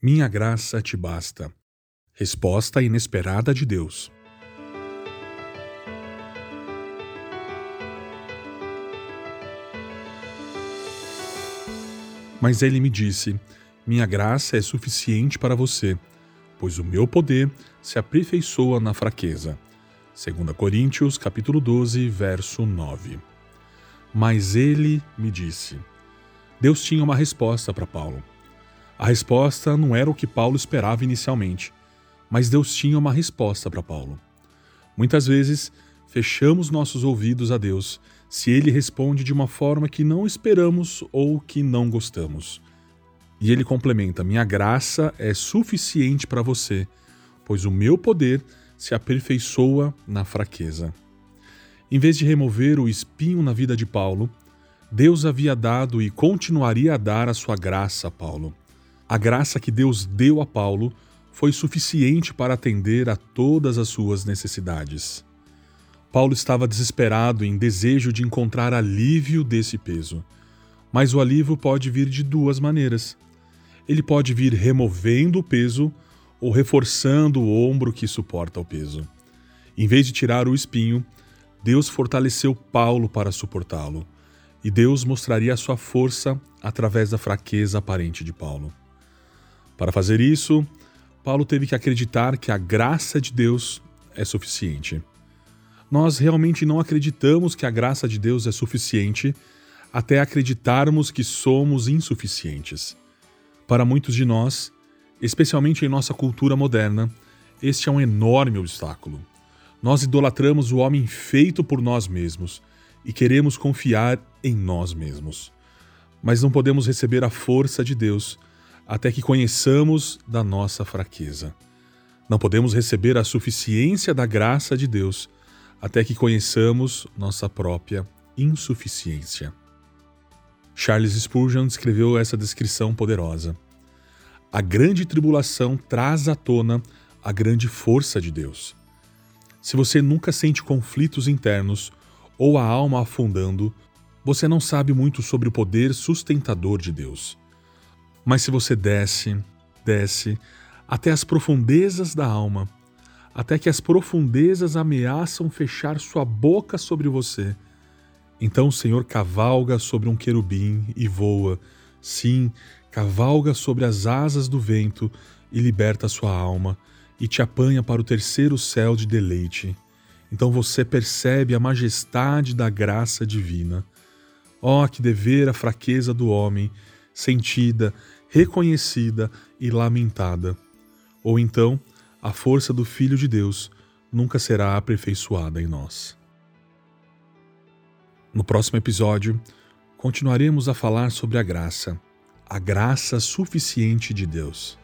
Minha graça te basta. Resposta inesperada de Deus. Mas ele me disse: Minha graça é suficiente para você, pois o meu poder se aperfeiçoa na fraqueza. 2 Coríntios, capítulo 12, verso 9. Mas ele me disse. Deus tinha uma resposta para Paulo. A resposta não era o que Paulo esperava inicialmente, mas Deus tinha uma resposta para Paulo. Muitas vezes, fechamos nossos ouvidos a Deus se ele responde de uma forma que não esperamos ou que não gostamos. E ele complementa: Minha graça é suficiente para você, pois o meu poder se aperfeiçoa na fraqueza. Em vez de remover o espinho na vida de Paulo, Deus havia dado e continuaria a dar a sua graça a Paulo. A graça que Deus deu a Paulo foi suficiente para atender a todas as suas necessidades. Paulo estava desesperado em desejo de encontrar alívio desse peso. Mas o alívio pode vir de duas maneiras. Ele pode vir removendo o peso ou reforçando o ombro que suporta o peso. Em vez de tirar o espinho, Deus fortaleceu Paulo para suportá-lo, e Deus mostraria a sua força através da fraqueza aparente de Paulo. Para fazer isso, Paulo teve que acreditar que a graça de Deus é suficiente. Nós realmente não acreditamos que a graça de Deus é suficiente até acreditarmos que somos insuficientes. Para muitos de nós, especialmente em nossa cultura moderna, este é um enorme obstáculo. Nós idolatramos o homem feito por nós mesmos e queremos confiar em nós mesmos. Mas não podemos receber a força de Deus até que conheçamos da nossa fraqueza. Não podemos receber a suficiência da graça de Deus até que conheçamos nossa própria insuficiência. Charles Spurgeon escreveu essa descrição poderosa. A grande tribulação traz à tona a grande força de Deus. Se você nunca sente conflitos internos ou a alma afundando, você não sabe muito sobre o poder sustentador de Deus. Mas se você desce, desce, até as profundezas da alma, até que as profundezas ameaçam fechar sua boca sobre você, então o Senhor cavalga sobre um querubim e voa, sim, cavalga sobre as asas do vento e liberta sua alma e te apanha para o terceiro céu de deleite. Então você percebe a majestade da graça divina. Oh, que dever a fraqueza do homem, sentida reconhecida e lamentada. Ou então, a força do Filho de Deus nunca será aperfeiçoada em nós. No próximo episódio, continuaremos a falar sobre a graça, a graça suficiente de Deus.